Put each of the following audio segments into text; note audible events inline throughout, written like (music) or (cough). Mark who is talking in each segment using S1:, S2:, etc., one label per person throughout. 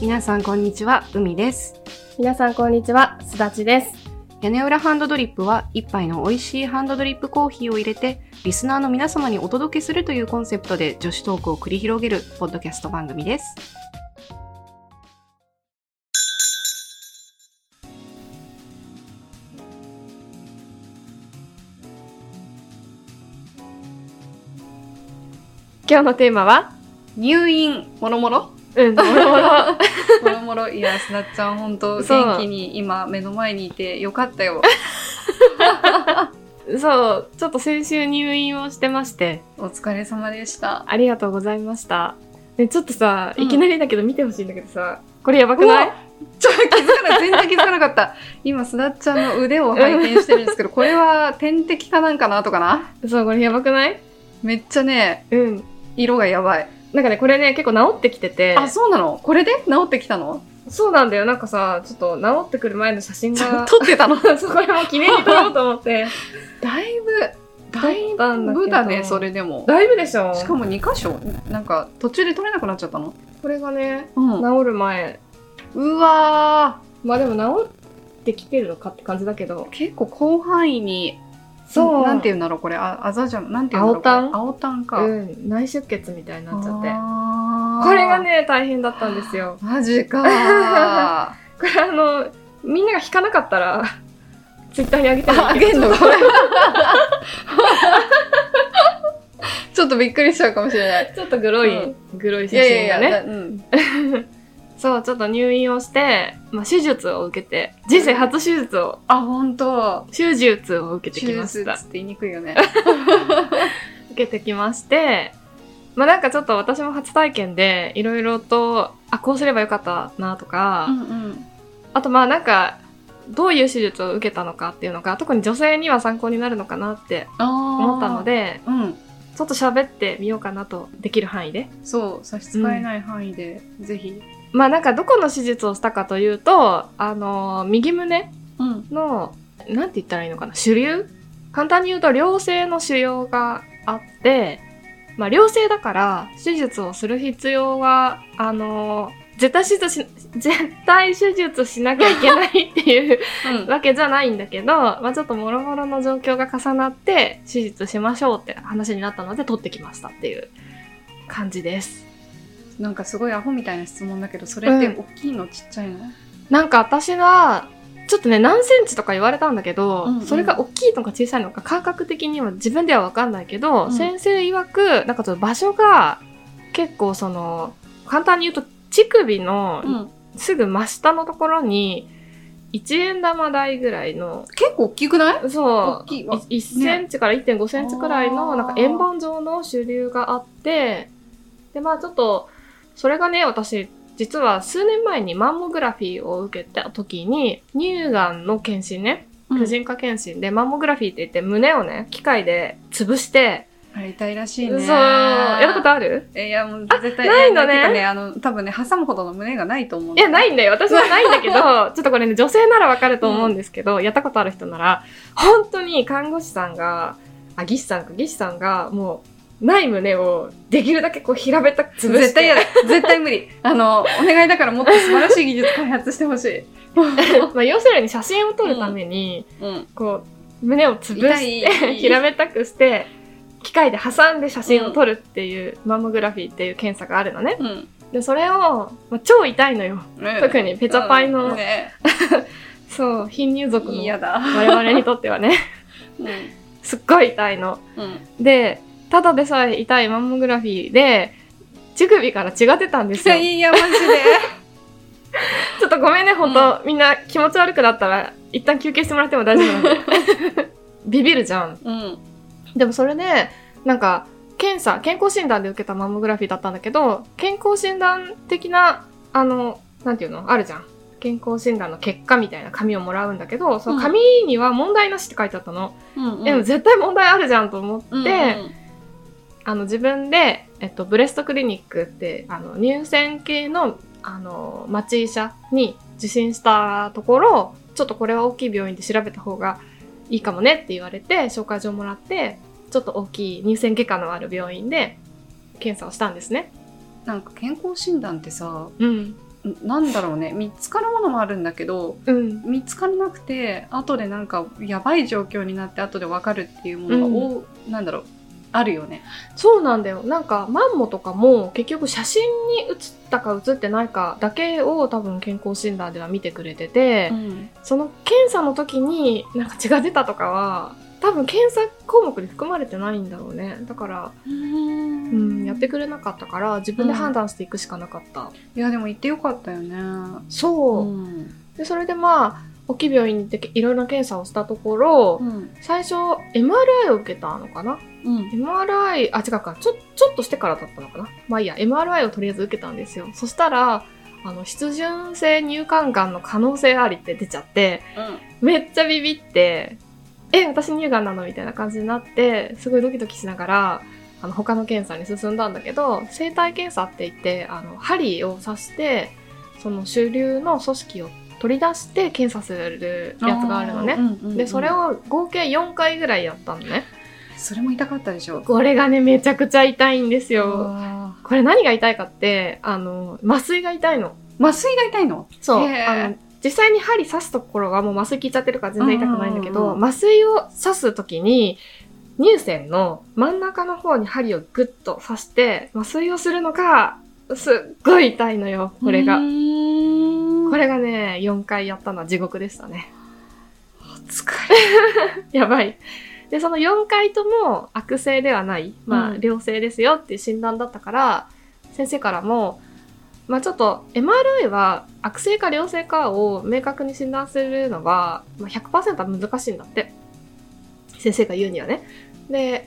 S1: 皆さんこんにちは、海です。
S2: 皆さんこんにちは、すだちです。
S1: 屋根裏ハンドドリップは一杯の美味しいハンドドリップコーヒーを入れてリスナーの皆様にお届けするというコンセプトで女子トークを繰り広げるポッドキャスト番組です。
S2: 今日のテーマは？
S1: 入院もろもろ？
S2: うん、もろもろ。(laughs)
S1: もろもろいやすなっちゃん本当
S2: そう
S1: 元気に今目の前にいてよかったよ。(laughs)
S2: そう、ちょっと先週入院をしてまして、
S1: お疲れ様でした。
S2: ありがとうございました。で、ちょっとさ、
S1: うん
S2: いきなりだけど見てほしいんだけどさ、これやばくない？
S1: ちょっと気づかない全然気づかなかった。今すなっちゃんの腕を拝見してるんですけどこれは点滴かなんかなとかな？
S2: そう、これやばくない？
S1: めっちゃね
S2: うん。
S1: 色がやばい。
S2: なんかね、これね、結構治ってきてて、
S1: あそうなの？これで？治ってきたの？
S2: そうなんだよ。なんかさ、ちょっと治ってくる前の写真が、
S1: 撮ってたの？(laughs)
S2: そう、これも記念に撮ろうと思って。
S1: だいぶだいぶだねそれでも。
S2: だいぶでしょ。
S1: しかも2箇所なんか途中で取れなくなっちゃったの？
S2: これがね、
S1: うん。
S2: 治る前。
S1: うわ
S2: まあでも治ってきてるのかって感じだけど。
S1: ー。結構広範囲に
S2: そう。
S1: なんて言うんだろうこれ。ああざじゃん。なんて言うんだろうこれ。青タンか、
S2: うん、内出血みたいになっちゃって。これがね、大変だったんですよ。
S1: マジか。(laughs)
S2: これあの、みんなが引かなかったら、ツイッターに上げて
S1: ーあげんの？これちょっとびっくりしちゃうかもしれない。
S2: ちょっとグロい、
S1: うん。
S2: グロい写
S1: いやいやいや
S2: 真がね。
S1: だうん (laughs)
S2: そう、ちょっと入院をして、まあ、手術を受けて、人生初手術を、
S1: あ本当。
S2: 手術を受けて
S1: 手
S2: きました。
S1: 術って言いにくいよね。(laughs)
S2: 受けてきまして、まあなんかちょっと私も初体験で、いろいろと、あ、こうすればよかったなとか、
S1: うんうん。
S2: あとまあなんか、どういう手術を受けたのかっていうのが、特に女性には参考になるのかなって思
S1: 思
S2: ったので、
S1: うん。
S2: ちょっと喋ってみようかなと、できる範囲で。
S1: そう差し支えない範囲で、ぜひ
S2: まあなんかどこの手術をしたかというと、あのー右胸
S1: うん。
S2: の、なんて言ったらいいのかな、腫瘤簡単に言うと良性の腫瘍があって、まあ良性だから手術をする必要は、あのー絶対手術し、絶対手術しなきゃいけないっていうわけじゃないんだけど、まあちょっともろもろの状況が重なって手術しましょうって話になったので取ってきましたっていう感じです。
S1: なんかすごいアホみたいな質問だけどそれって
S2: うん。
S1: 大きいのちっちゃいの、
S2: なんか私は、ちょっとね、何センチとか言われたんだけど、
S1: うんうん。
S2: それが大きいのか小さいのか感覚的には自分ではわかんないけど、
S1: うん。
S2: 先生曰く、なんかちょっと場所が結構その、簡単に言うと乳首の
S1: うん。
S2: すぐ真下のところに、1円玉大ぐらいの、
S1: 結構大きくない？
S2: そう、
S1: 大きいわ。
S2: 1センチから1.5センチくらいの、なんか円盤状の腫瘤があって、で、まあちょっと、それがね、私、実は数年前にマンモグラフィーを受けた時に、乳がんの検診ね、婦人科検診で、マンモグラフィーって言って胸をね、機械で潰して、
S1: あれ痛いらしい
S2: そう、
S1: ね
S2: やったことある？
S1: えいやもう絶対
S2: ないのね。
S1: ねあの多分ね挟むほどの胸がないと思うん
S2: いや、ないいんだよ。私はないんだけど、(laughs) ちょっとこれね、女性ならわかると思うんですけど、やったことある人なら、本当に看護師さんが、あ、技師さんか、技師さんが、もう、ない胸を、できるだけこう、平べったく潰して。
S1: 絶対嫌だ絶対無理。あのお願いだからもっと素晴らしい技術開発してほしい。(laughs)
S2: まあ、要するに写真を撮るために、
S1: うん。
S2: こう、胸を潰
S1: 痛
S2: し
S1: い。
S2: て、(laughs) 平べったくして、機械で挟んで写真を撮るっていう、マンモグラフィーっていう検査があるのね。
S1: うん。
S2: で、それを、まあ、超痛いのよ。特にペチャパイの
S1: うん。ね。(laughs)
S2: そう、貧乳族の我々にとってはね、
S1: うん。
S2: すっごい痛いの。
S1: うん。
S2: で、ただでさえ痛いマンモグラフィーで、乳首から血が出たんですよ。(laughs)
S1: いやマジで (laughs)
S2: ちょっとごめんね、ほんと、みんな気持ち悪くなったら、一旦休憩してもらっても大丈夫なんで。(laughs) ビビるじゃん。
S1: うん
S2: でもそれで、なんか、検査、健康診断で受けたマンモグラフィーだったんだけど、健康診断的な、あの、なんていうの？あるじゃん。健康診断の結果みたいな紙をもらうんだけど、その紙には問題なしって書いてあったの。
S1: うん
S2: でも絶対問題あるじゃんと思って、
S1: うんうん
S2: あの自分で、えっと、ブレストクリニックってあの乳腺系のあの町医者に受診したところ、ちょっとこれは大きい病院で調べた方がいいかもねって言われて、紹介状もらって、ちょっと大きい乳腺外科のある病院で検査をしたんですね。
S1: なんか健康診断ってさ
S2: うん。
S1: んなんだろうね見つかるものもあるんだけど
S2: うん。
S1: 見つからなくて後でなんかやばい状況になって後で分かるっていうものが、おなんだろうあるよね。
S2: そうなんだよ。なんか、マンモとかも結局写真に写ったか写ってないかだけを多分健康診断では見てくれてて、
S1: ん、
S2: その検査の時になんか血が出たとかは、多分検査項目に含まれてないんだろうね。だから、うん、やってくれなかったから自分で判断していくしかなかった。
S1: いやでも行ってよかったよね。
S2: そう。
S1: ん
S2: で、それでまあ、大きい病院に行っていろいろな検査をしたところ、
S1: うん
S2: 最初 MRI を受けたのかな？
S1: うん
S2: MRI、あ、違うか、ちょ、ちょっとしてからだったのかなまあいいや、MRI をとりあえず受けたんですよ。そしたら、あの、湿潤性乳管がんの可能性ありって出ちゃって、めっちゃビビって、え、私乳がんなのみたいな感じになって、すごいドキドキしながら、あの、他の検査に進んだんだけど、生体検査って言って、あの、針を刺して、その主流の組織を取り出して検査するやつがあるのね。で、それを合計4回ぐらいやったのね。
S1: それも痛かったでしょ？
S2: これがね、めちゃくちゃ痛いんですよ。
S1: あ
S2: これ何が痛いかって、あの、麻酔が痛いの。
S1: ー麻酔が痛いの？
S2: そう。あの、実際に針刺すところがもう麻酔効いちゃってるから全然痛くないんだけど、麻酔を刺すときに、乳腺の真ん中の方に針をグッと刺して、麻酔をするのが、すっごい痛いのよ、これが。これがね、4回やったのは地獄でしたね。
S1: 疲れ (laughs)
S2: やばい。で、その4回とも悪性ではない、まあ、
S1: うん
S2: 良性ですよっていう診断だったから、先生からも、まあちょっと MRI は悪性か良性かを明確に診断するのは、まあ、100%は難しいんだって。先生が言うにはね。で、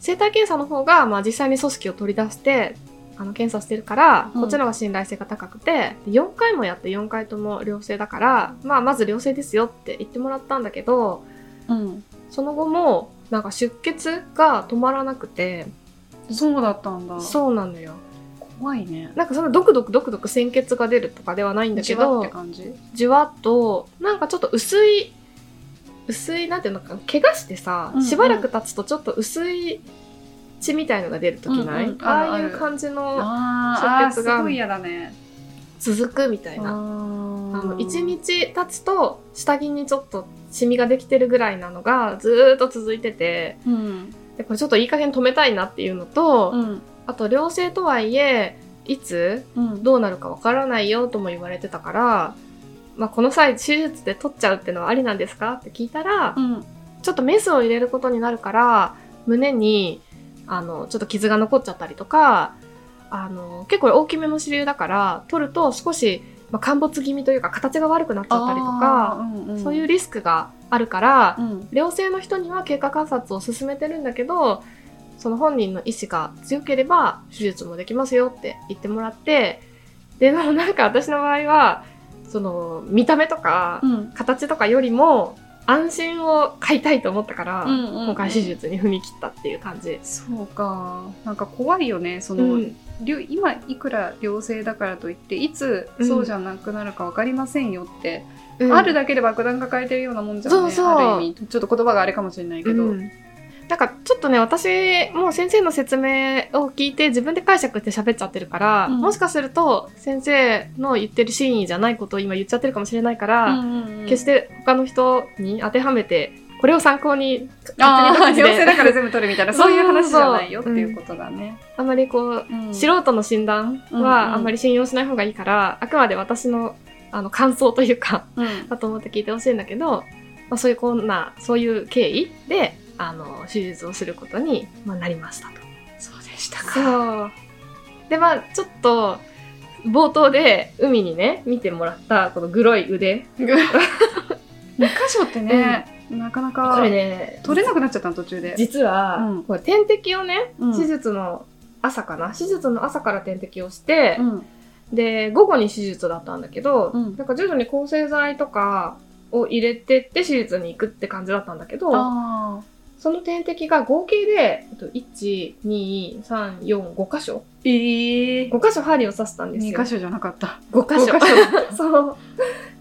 S2: 生体検査の方が、まあ実際に組織を取り出して、あの、検査してるから、
S1: うん
S2: こっちの方が信頼性が高くて、で4回もやって4回とも良性だから、まあまず良性ですよって言ってもらったんだけど、
S1: うん。
S2: その後も、なんか出血が止まらなくて、
S1: そうだったんだ。
S2: そうなのよ。
S1: 怖いね。
S2: なんかそのドクドクドクドク鮮血が出るとかではないんだけど
S1: じわっ
S2: と、なんかちょっと薄い、薄い、なんていうのかな、怪我してさ、
S1: うんうん
S2: しばらく経つとちょっと薄い血みたいのが出るときない、
S1: うんうん
S2: あ
S1: あ
S2: いう感じの出血が。続くみたいな。
S1: あの、
S2: 1日経つと、下着にちょっとシミができてるぐらいなのがずーっと続いてて、
S1: うん。
S2: でこれちょっといい加減止めたいなっていうのと、
S1: うん。
S2: あと良性とはいえ、いつ
S1: うん。
S2: どうなるかわからないよとも言われてたから、まあ、この際手術で取っちゃうってのはありなんですかって聞いたら、
S1: うん。
S2: ちょっとメスを入れることになるから、胸に、あの、ちょっと傷が残っちゃったりとか、あの、結構大きめの支流だから、取ると少し、まあ、陥没気味というか、形が悪くなっちゃったりとか、そういう
S1: 理
S2: リスクがあるから、
S1: うん。
S2: 良性の人には経過観察を進めてるんだけど、その本人の意思が強ければ手術もできますよって言ってもらって、でもなんか私の場合は、その見た目とか
S1: うん。
S2: 形とかよりも安心を買いたいと思ったから、
S1: うんうんうん
S2: 今回手術に踏み切ったっていう感じ。
S1: そうか。なんか怖いよね。その、
S2: うん
S1: 今いくら良性だからといっていつ
S2: うん。
S1: そうじゃなくなるか分かりませんよって、
S2: うん。
S1: あるだけで爆弾抱えてるようなもんじゃんね
S2: そうそう。
S1: ある意味。ちょっと言葉があれかもしれないけど、
S2: うん。なんかちょっとね、私もう先生の説明を聞いて自分で解釈して喋っちゃってるから、
S1: うん。
S2: もしかすると先生の言ってる真意じゃないことを今言っちゃってるかもしれないから、決して他の人に当てはめて、これを参考に
S1: ああ陽性だから全部取るみたいなそういう話じゃないよっていうことだね、
S2: あまりこう、
S1: うん。
S2: 素人の診断
S1: うんうん。
S2: はあんまり信用しない方がいいから、あくまで私のあの感想というか、
S1: うん。
S2: だと思って聞いてほしいんだけど、まあ、そういうこんな、そういう経緯で、あの、手術をすることに、まあ、なりましたと。
S1: そうでしたか。
S2: そう。で、まあ、ちょっと、冒頭で海にね、見てもらった、このグロい腕。
S1: 2 (laughs) 箇所ってね、なかなか
S2: これね、
S1: 取れなくなっちゃったの途中で、
S2: 実は、
S1: うん
S2: これ点滴をね、
S1: うん
S2: 手術の朝かな？手術の朝から点滴をして、
S1: うん
S2: で、午後に手術だったんだけど、
S1: うん
S2: なんか徐々に抗生剤とかを入れてって手術に行くって感じだったんだけど、
S1: あ
S2: その点滴が合計で、えっと、1、2、3、4、5箇所
S1: ええ
S2: ?5 箇所針を刺したんですよ。
S1: 2箇所じゃなかった。
S2: 5箇所。
S1: 5箇 (laughs)
S2: そう。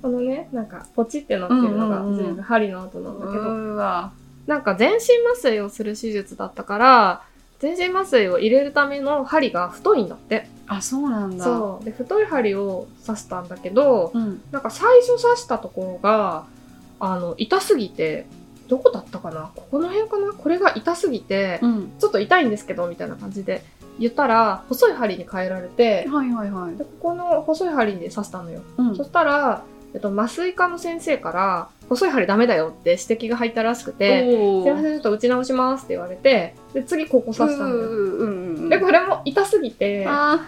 S2: このね、なんか、ポチってなってるのが
S1: うんうんうん
S2: 全部針の跡なんだけど、
S1: うわ。
S2: なんか全身麻酔をする手術だったから、全身麻酔を入れるための針が太いんだって。
S1: あ、そうなんだ。
S2: そう。で、太い針を刺したんだけど、
S1: う。ん。
S2: なんか最初刺したところが、あの、痛すぎて、どこだったかな？ここの辺かな？これが痛すぎて、
S1: うん。
S2: ちょっと痛いんですけど、みたいな感じで言ったら、細い針に変えられて、
S1: はいはいはい
S2: で。ここの細い針で刺したのよ。
S1: うん
S2: そしたら、えっと、麻酔科の先生から、細い針ダメだよって指摘が入ったらしくて、
S1: お
S2: すいません、ちょっと打ち直しますって言われて、で、次ここ刺した
S1: んうんうん。
S2: で、これも痛すぎて、
S1: あ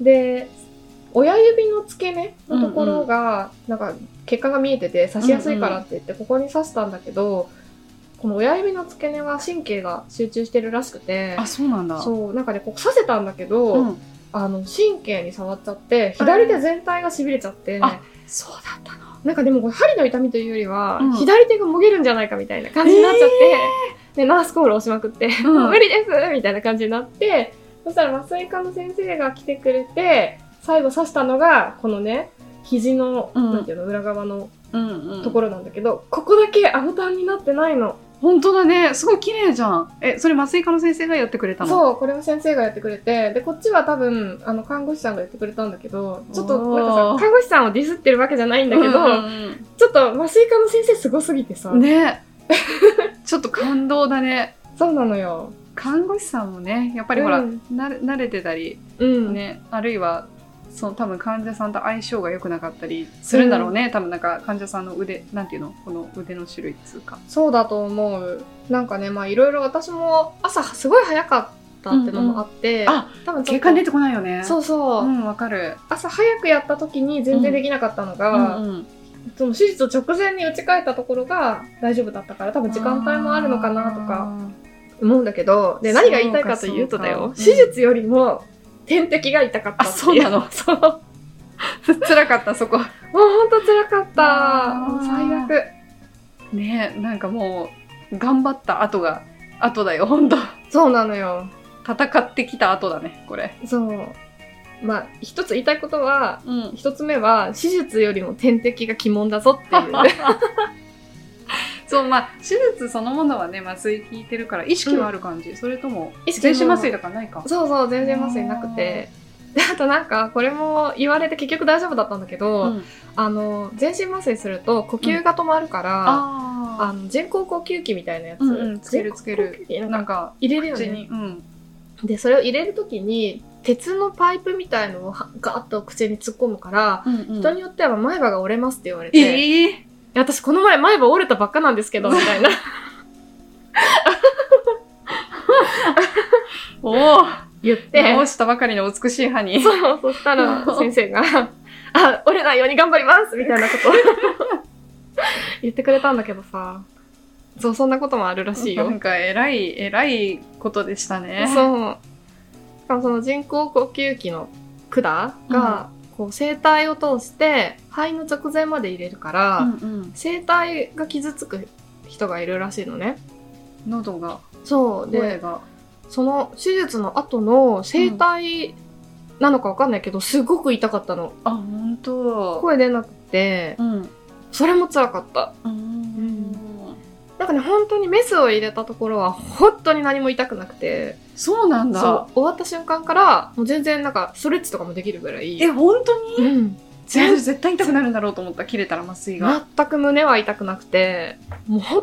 S2: で、親指の付け根のところが、なんか、血管が見えてて刺しやすいからって言って、ここに刺したんだけど、この親指の付け根は神経が集中してるらしくて
S1: ー、あ、そうなんだ。
S2: そう、なんかね、ここ刺せたんだけど、
S1: うん。
S2: あの、神経に触っちゃって、左手全体が痺れちゃって、
S1: あそうだったの。
S2: なんかでもこれ針の痛みというよりは、
S1: うん
S2: 左手がもげるんじゃないかみたいな感じになっちゃって、で、ナースコール押しまくって、(laughs) 無理ですみたいな感じになって、そしたら麻酔科の先生が来てくれて、最後刺したのが、このね、肘の、
S1: うん
S2: なんていうの、裏側の。ところなんだけど、ここだけアボタンになってないの。
S1: 本当だね。すごい綺麗じゃん。え、それ麻酔科の先生がやってくれたの？う。
S2: そう、これは先生がやってくれて、で、こっちは多分、あの、看護師さんがやってくれたんだけど、ちょっと、なんかさ、看護師さんをディスってるわけじゃないんだけど、
S1: うん
S2: ちょっと麻酔科の先生すごすぎてさ、
S1: うんね。(laughs) ちょっと感動だね。
S2: そうなのよ。
S1: 看護師さんもね、やっぱりほら、
S2: うん
S1: 慣れてたり、
S2: うん。
S1: ね、あるいは、その多分患者さんと相性が良くなかったりするんだろうね。多分なんか患者さんの腕、なんていうのこの腕の種類っつうか。
S2: そうだと思う。なんかね、まあいろいろ私も朝すごい早かったってのもあって、
S1: あ、
S2: 多分ちょっと
S1: 結果出てこないよね。
S2: そうそう、
S1: うん、わかる。
S2: 朝早くやった時に全然できなかったのが、
S1: うんうん
S2: その手術直前に打ち替えたところが大丈夫だったから多分時間帯もあるのかなとか思うんだけど、で、何が言いたいかというとだよ、手術よりも点滴が痛かった
S1: あそうなの？
S2: そう。(laughs)
S1: 辛かった、そこ。
S2: ほんと辛かった。最悪。
S1: ねなんかもう、頑張った後が、後だよ、ほんと。
S2: そうなのよ。
S1: 戦ってきた後だね、これ。
S2: そう。まあ、一つ言いたいことは、
S1: うん。
S2: 一つ目は、手術よりも点滴が鬼門だぞっていう。(laughs)
S1: そう、まあ、手術そのものはね、麻酔効いてるから、意識はある感じ。それとも、全身麻酔とかないか。
S2: そうそう、全然麻酔なくて。で、あとなんか、これも言われて結局大丈夫だったんだけど、
S1: うん
S2: あの、全身麻酔すると呼吸が止まるから、あ
S1: あ
S2: の人工呼吸器みたいなやつ、
S1: うんうんつけるつける。
S2: な
S1: んんか、
S2: 入れるよね。
S1: うん。
S2: で、それを入れるときに、鉄のパイプみたいのをはガーッと口に突っ込むから、
S1: うんうん
S2: 人によっては前歯が折れますって言われて、
S1: ええ
S2: いや私この前前歯折れたばっかなんですけど、(laughs) みたいな。
S1: おお
S2: 言って、
S1: 直したばかりの美しい歯に。
S2: そう、そしたら (laughs) 先生が、あ、折れないように頑張りますみたいなことを (laughs) 言ってくれたんだけどさ、そう、そんなこともあるらしいよ
S1: なん。か、偉い、偉いことでしたね。
S2: そう。しかもその人工呼吸器の管が、こう、声帯を通して、肺の直前まで入れるから、
S1: うんうん。
S2: 声帯が傷つく人がいるらしいのね。
S1: 喉が、
S2: そう。で。その手術の後の声帯なのかわかんないけど、すごく痛かったの。
S1: あ、ほんと。
S2: 声出なくて、
S1: うん。
S2: それも辛かった。
S1: うん。
S2: なんかね、本当にメスを入れたところは、本当に何も痛くなくて、
S1: そうなんだ。
S2: そう、終わった瞬間から、もう全然なんか、ストレッチとかもできるぐらい。
S1: え、本当に？
S2: うん。
S1: 全然絶対痛くなるんだろうと思った。切れたら麻酔が。
S2: 全く胸は痛くなくて、もう本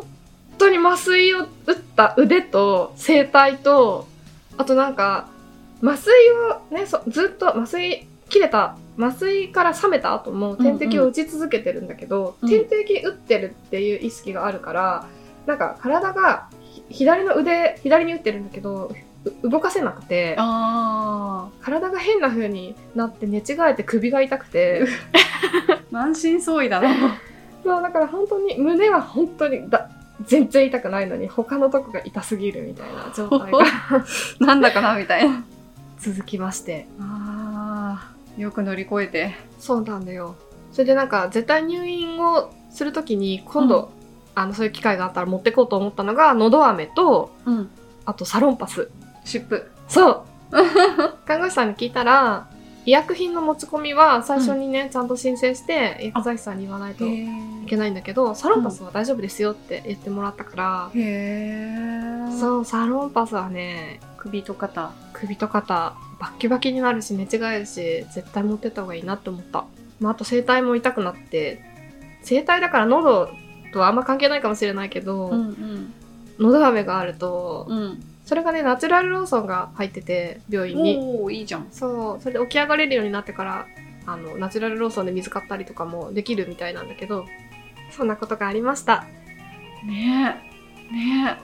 S2: 当に麻酔を打った腕と声帯と、あとなんか、麻酔をね、そずっと麻酔、切れた、麻酔から冷めた後も点滴を打ち続けてるんだけど、
S1: うん
S2: 点滴打ってるっていう意識があるから、なんか体がひ左の腕、左に打ってるんだけど、う動かせなくて、
S1: あ
S2: 体が変な風になって寝違えて首が痛くて、
S1: あ。満身創痍だな。(laughs)
S2: そう、だから本当に、胸は本当にだ、全然痛くないのに、他のとこが痛すぎるみたいな状態が (laughs)
S1: なんだかなみたいな。
S2: 続きまして。
S1: ああ。よく乗り越えて。
S2: そうなんだよ。それでなんか、絶対入院をするときに、今度、あのそういう機会があったら持ってこうと思ったのがのど飴と
S1: うん。
S2: あとサロンパス
S1: 湿布。
S2: そう (laughs) 看護師さんに聞いたら医薬品の持ち込みは最初にね、ちゃんと申請して薬剤師さんに言わないとい
S1: へ
S2: けないんだけどサロンパスは大丈夫ですよって言ってもらったから、
S1: へう。
S2: そうサロンパスはね
S1: 首と肩。
S2: 首と肩バッキバキになるし寝違えるし絶対持ってった方がいいなって思った、まあ、あと声帯も痛くなって声帯だから喉とはあんま関係ないかもしれないけど、
S1: ん
S2: 喉飴があると、
S1: うん。
S2: それがねナチュラルローソンが入ってて病院に
S1: おおいいじゃん。
S2: そうそれで起き上がれるようになってからあのナチュラルローソンで水買ったりとかもできるみたいなんだけどそんなことがありました
S1: ねえ。ね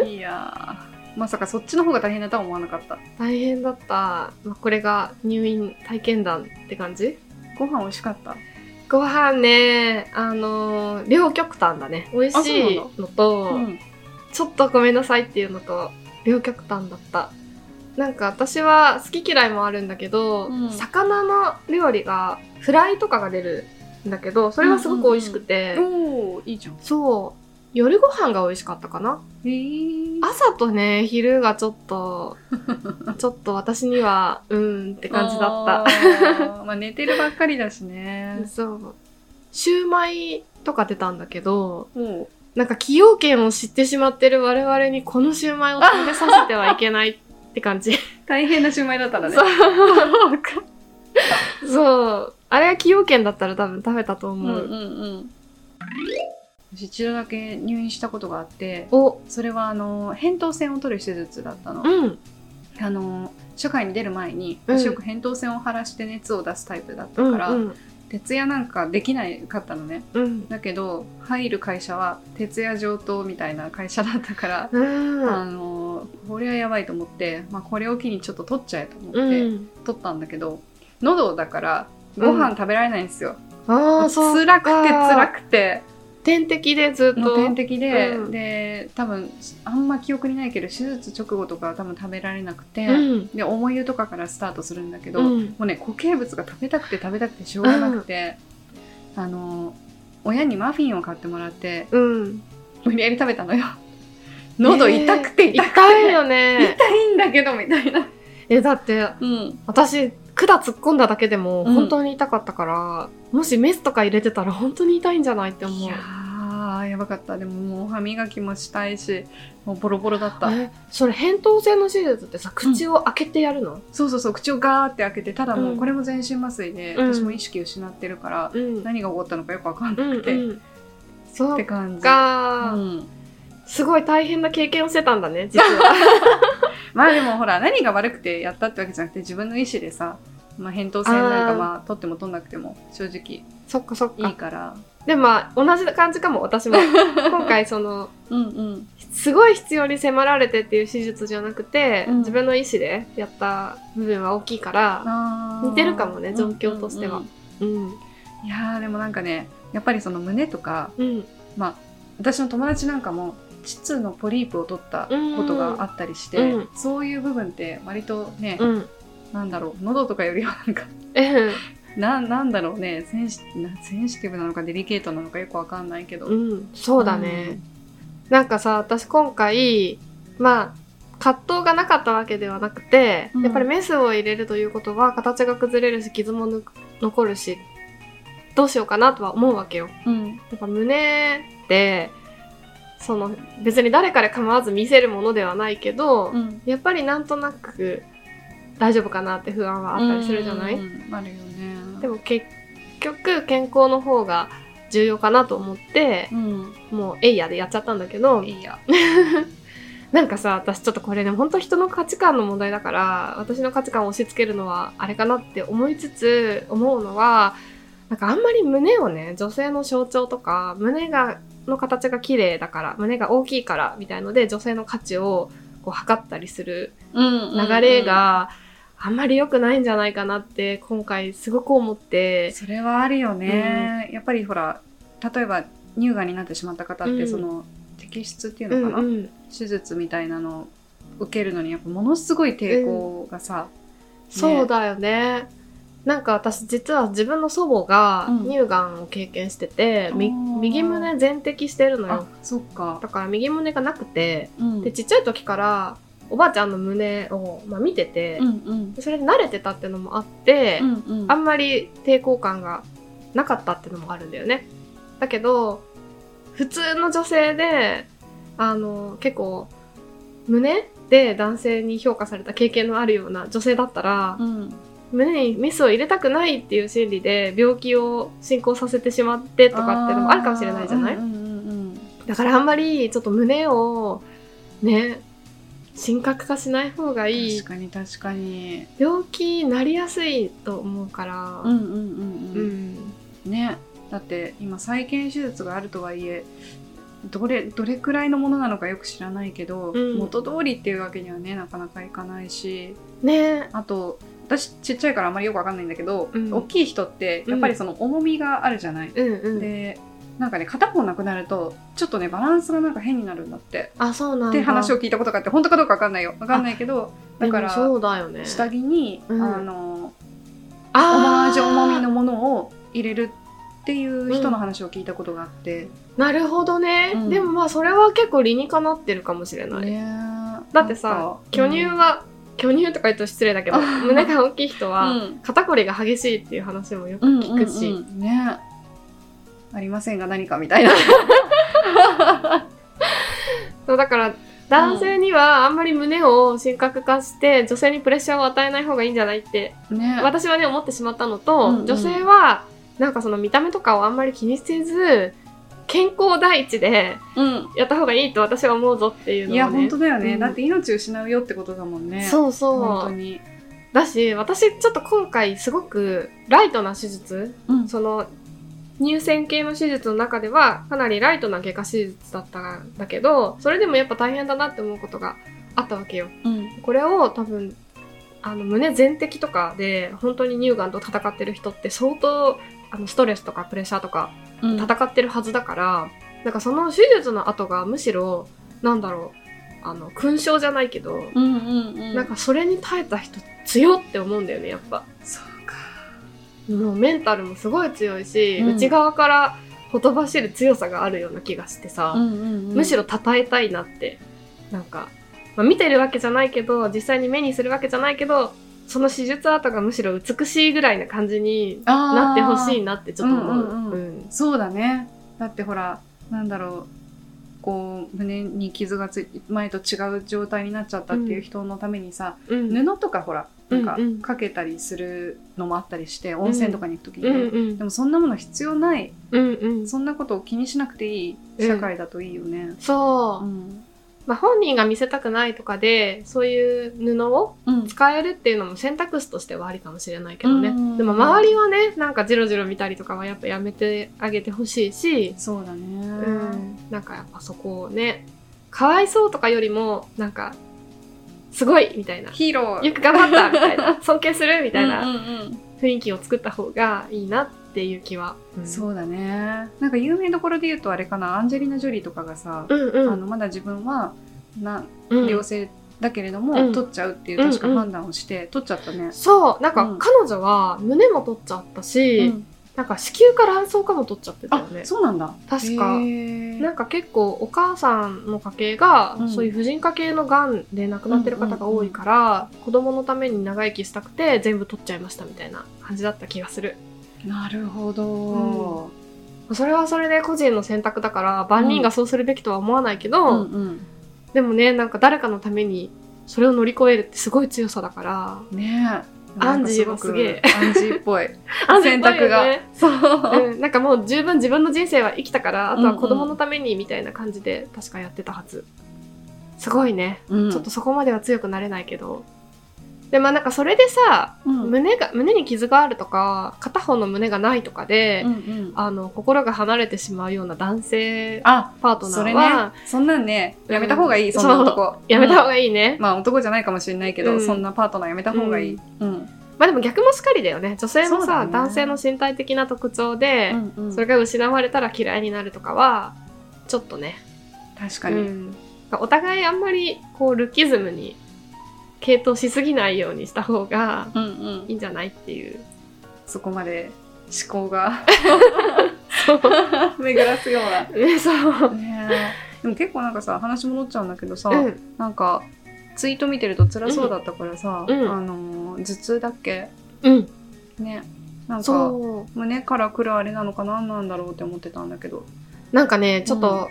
S1: え。(laughs) いやー。まさかそっちの方が大変だとは思わなかった。
S2: 大変だった、まあ、これが入院体験談って感じ？
S1: ご飯美味しかった？
S2: ご飯ねあの両極端だね。美味しいのと、
S1: うん。
S2: ちょっとごめんなさいっていうのと両極端だった。なんか私は好き嫌いもあるんだけど、
S1: うん。
S2: 魚の料理がフライとかが出るんだけどそれはすごく美味しくて、
S1: おおいいじゃん。
S2: そう夜ご飯が美味しかったかな？朝とね昼がちょっと (laughs) ちょっと私にはうーんって感じだった
S1: た。まあ寝てるばっかりだしね。(laughs)
S2: そうシューマイとか出たんだけど
S1: お
S2: なんか崎陽軒を知ってしまってる我々にこのシューマイを食べさせてはいけないって感じ (laughs)
S1: 大変なシューマイだったらね。
S2: そうそうあれが崎陽軒だったら多分食べたと思う、
S1: うんうんうん。私一度だけ入院したことがあって、
S2: お。
S1: それはあの、扁桃腺を取る手術だったの。
S2: うん。
S1: あの、社会に出る前に、
S2: うん。
S1: 私よく扁桃腺を腫らして熱を出すタイプだった
S2: うん
S1: から、
S2: うん
S1: 徹夜なんかできないかったのね。
S2: うん。
S1: だけど、入る会社は徹夜上等みたいな会社だったから、
S2: うん。
S1: あの、これはやばいと思って、まあこれを機にちょっと取っちゃえと思って、
S2: うん。
S1: 取ったんだけど、喉だから、ご飯食べられないんですよ。
S2: ああそう
S1: 辛くて辛くて。
S2: 点滴でずっと。
S1: の点滴で、
S2: うん。
S1: で多分あんま記憶にないけど手術直後とかは多分食べられなくて、
S2: うん。
S1: で重湯とかからスタートするんだけど、
S2: うん。
S1: もうね固形物が食べたくて食べたくてしょうがなくて、あの親にマフィンを買ってもらって
S2: うん。
S1: 無理やり食べたのよ。(laughs) 喉痛くて
S2: えー
S1: 痛くて、
S2: 痛いよね。
S1: 痛いんだけどみたいな、
S2: えだって
S1: うん、
S2: 私管突っ込んだだけでも
S1: うん。
S2: 本当に痛かったから、もしメスとか入れてたら (laughs) 本当に痛いんじゃないって思う。
S1: いやーやばかった。でももう歯磨きもしたいしもうボロボロだった。
S2: えそれ扁桃腺の手術ってさ口を開けてやるの？
S1: そうそうそう口をガーって開けてただも
S2: う
S1: うん。これも全身麻酔で、
S2: うん。
S1: 私も意識失ってるから、
S2: うん。
S1: 何が起こったのかよくわかん
S2: う
S1: なんくて、
S2: うんそう
S1: って感じ。
S2: か、
S1: うん。
S2: すごい大変な経験をしてたんだね実は。(laughs)
S1: まあでもほら何が悪くてやったってわけじゃなくて自分の意思でさ、まあ、扁桃腺なんかまあ取っても取んなくても正直。
S2: そっかそっか。
S1: いいから。
S2: でもまあ同じ感じかも私も。(laughs) 今回その
S1: うんうん。
S2: すごい必要に迫られてっていう手術じゃなくて、
S1: うん。
S2: 自分の意思でやった部分は大きいから、似てるかもね状況としては。
S1: うん。いやーでもなんかねやっぱりその胸とか
S2: うん。
S1: まあ私の友達なんかも膣のポリープを取ったことがあったりして、
S2: うん。
S1: そういう部分って割とね、
S2: うん
S1: なんだろう喉とかよりはなんか
S2: え
S1: ななんだろうね。センシなセンシティブなのかデリケートなのかよくわかんないけど、
S2: うん。そうだね、なんかさ私今回まあ葛藤がなかったわけではなくて、
S1: うん。
S2: やっぱりメスを入れるということは形が崩れるし傷もぬ残るしどうしようかなとは思うわけよ。
S1: うん。
S2: やっぱ胸ってその別に誰かで構わず見せるものではないけど、
S1: うん。
S2: やっぱりなんとなく大丈夫かなって不安はあったりするじゃない、
S1: うんあるよね。
S2: でも結局健康の方が重要かなと思って
S1: うん。
S2: もうエイヤでやっちゃったんだけど (laughs) なんかさ私ちょっとこれね本当人の価値観の問題だから私の価値観を押し付けるのはあれかなって思いつつ思うのはなんかあんまり胸をね女性の象徴とか胸がの形が綺麗だから胸が大きいからみたいので女性の価値をこう測ったりする流れがあんまり良くないんじゃないかなって今回すごく思って。
S1: それはあるよね、やっぱりほら例えば乳がんになってしまった方って、
S2: うん。
S1: その摘出っていう
S2: うん
S1: のかな、
S2: うん
S1: 手術みたいなのを受けるのにやっぱものすごい抵抗がさ、
S2: そうだよね。なんか私実は自分の祖母が
S1: うん。
S2: 乳がんを経験してて、み
S1: あー。
S2: 右胸全摘してるの
S1: あ
S2: よ。
S1: そっか。
S2: だから右胸がなくて、
S1: うん。
S2: で、ちっちゃい時からおばあちゃんの胸を、まあ、見てて、
S1: うんうん。
S2: それで慣れてたっていうのもあって、
S1: うんうん。
S2: あんまり抵抗感がなかったっていうのもあるんだよね。だけど、普通の女性で、あの、結構、胸で男性に評価された経験のあるような女性だったら、
S1: うん。
S2: 胸にメスを入れたくないっていう心理で病気を進行させてしまってとかっていうのもあるかもしれないじゃない、
S1: うんうんうん。
S2: だからあんまりちょっと胸をね深刻化しない方がいい。
S1: 確かに確かに。
S2: 病気になりやすいと思うから。
S1: うんうんうん
S2: う
S1: うん
S2: ん。
S1: ね。だって今再建手術があるとはいえどれどれくらいのものなのかよく知らないけど、
S2: うん。
S1: 元通りっていうわけにはねなかなかいかないし。
S2: ね。
S1: あと私ちっちゃいからあんまりよくわかんないんだけど、
S2: うん。
S1: 大きい人ってやっぱりその重みがあるじゃない、
S2: うんうん。
S1: でなんかね片方なくなるとちょっとねバランスがなんか変になるんだって。
S2: あそうなんだ。
S1: って話を聞いたことがあって本当かどうかわかんないよ。わかんないけどだから
S2: そうだよね。
S1: 下着に、
S2: うん。
S1: あのオ
S2: あ
S1: マージュ重みの
S2: ー
S1: ものを入れるっていう人の話を聞いたことがあって、
S2: なるほどね、
S1: うん。
S2: でもまあそれは結構理にかなってるかもしれない、
S1: ね
S2: だってさ巨乳は、巨乳とか言うと失礼だけど胸が大きい人は、
S1: うん。
S2: 肩こりが激しいっていう話もよく
S1: うん
S2: 聞くし、
S1: うんうん。ねありませんが何かみたいな。(laughs)
S2: そうだから男性にはあんまり胸を深刻化して女性にプレッシャーを与えない方がいいんじゃないって
S1: ね。
S2: 私はね思ってしまったのと、
S1: うんうん。
S2: 女性はなんかその見た目とかをあんまり気にせず健康第一で
S1: うん。
S2: やった方がいいと私は思うぞっていうのをね。
S1: いや本当だよね、
S2: うん。
S1: だって命失うよってことだもんね。
S2: そうそう。
S1: 本当に。
S2: だし私ちょっと今回すごくライトな手術
S1: うん。
S2: その乳腺系の手術の中ではかなりライトな外科手術だったんだけどそれでもやっぱ大変だなって思うことがあったわけよ。
S1: うん。
S2: これを多分あの胸全摘とかで本当に乳がんと戦ってる人って相当あのストレスとかプレッシャーとか
S1: うん。
S2: 戦ってるはずだから、なんかその手術の後がむしろなんだろうあの勲章じゃないけど、
S1: うんうんうん。
S2: なんかそれに耐えた人強って思うんだよねやっぱ。
S1: そうか
S2: もうメンタルもすごい強いし、
S1: うん。
S2: 内側からほとばしる強さがあるような気がしてさ、
S1: うんうんうん
S2: むしろ称えたいなって。なんか、まあ、見てるわけじゃないけど実際に目にするわけじゃないけどその手術跡がむしろ美しいぐらいな感じにな
S1: な
S2: ってほしいなってちょっと思う。
S1: うんうんうん。
S2: うん。
S1: そうだね。だってほらなんだろう。こう胸に傷がつい前と違う状態になっちゃったっていう人のためにさ、
S2: うん。
S1: 布とかほらなんか
S2: うんうん。
S1: かけたりするのもあったりして、温泉とかに行く時に
S2: う
S1: ね、
S2: んうん。
S1: でもそんなもの必要ない。
S2: うんうん。
S1: そんなことを気にしなくていい社会だといいよね。
S2: そう、
S1: うん。
S2: まあ、本人が見せたくないとかでそういう布を
S1: うん。
S2: 使えるっていうのも選択肢としてはありかもしれないけどね、
S1: うん。
S2: でも周りはねなんかジロジロ見たりとかはやっぱやめてあげてほしいし、
S1: そうだね。
S2: うん、なんかやっぱそこをねかわいそうとかよりもなんかすごいみたいな。
S1: ヒーロー。
S2: よく頑張ったみたいな。(laughs) 尊敬するみたい
S1: うん
S2: な
S1: うんうん。
S2: 雰囲気を作った方がいいなっていう気は、うん。
S1: そうだね。なんか有名どころで言うとあれかな。アンジェリーナ・ジョリーとかがさ、
S2: うんうん。
S1: あのまだ自分はな
S2: うん。
S1: 良性だけれども、
S2: うん。
S1: 取っちゃうっていう確か判断をして、取っちゃったね。
S2: そう。なんか
S1: うん。
S2: 彼女は胸も取っちゃったし、
S1: うん
S2: なんか子宮か卵巣かも取っちゃってた
S1: あ
S2: よね
S1: そうなんだ。
S2: 確かなんか結構お母さんの家系が、
S1: うん
S2: そういう婦人科系のがんで亡くなってる方が多いから、子供のために長生きしたくて全部取っちゃいましたみたいな感じだった気がする。
S1: なるほど。
S2: それはそれで個人の選択だから万人がそうするべきとは思わないけど、
S1: うんうん
S2: でもねなんか誰かのためにそれを乗り越えるってすごい強さだから
S1: ねえ。
S2: アンジーはすげえ。
S1: アンジーっぽい。(laughs)
S2: あ
S1: 選択が。
S2: ね
S1: そう。
S2: うん、なんかもう十分自分の人生は生きたからあとは子供のためにみたいな感じで確かやってたはず。すごいね、
S1: うん。
S2: ちょっとそこまでは強くなれないけどでまあなんかそれでさ、
S1: うん。
S2: 胸が胸に傷があるとか片方の胸がないとかで、
S1: うんうん。
S2: あの心が離れてしまうような男性
S1: あ、
S2: パートナ
S1: それ
S2: ーは、
S1: ね。そんなんね、やめた方がいい、
S2: う。ん
S1: そんな男。
S2: やめた方
S1: が
S2: がいいね、
S1: まあ男じゃないかもしれないけど、
S2: うん。
S1: そんなパートナーやめた方がいい。うん。
S2: まあでも逆もしかりだよね。女性もさ、
S1: ね。
S2: 男性の身体的な特徴で、
S1: うんうん。
S2: それが失われたら嫌いになるとかはちょっとね。
S1: 確かに。
S2: うん、お互いあんまりこうルッキズムに傾倒しすぎないようにした方が
S1: うんうん
S2: いいんじゃないっていう
S1: そこまで思考が。巡らすような。
S2: ね、そう。
S1: ねえでも結構なんかさ話戻っちゃうんだけどさ、
S2: うん。
S1: なんかツイート見てると辛そうだったからさ、
S2: うん
S1: あのー頭痛だっけ
S2: うん。
S1: ねなんか。胸から来るあれなのか何なんだろうって思ってたんだけど
S2: なんかね、ちょっと、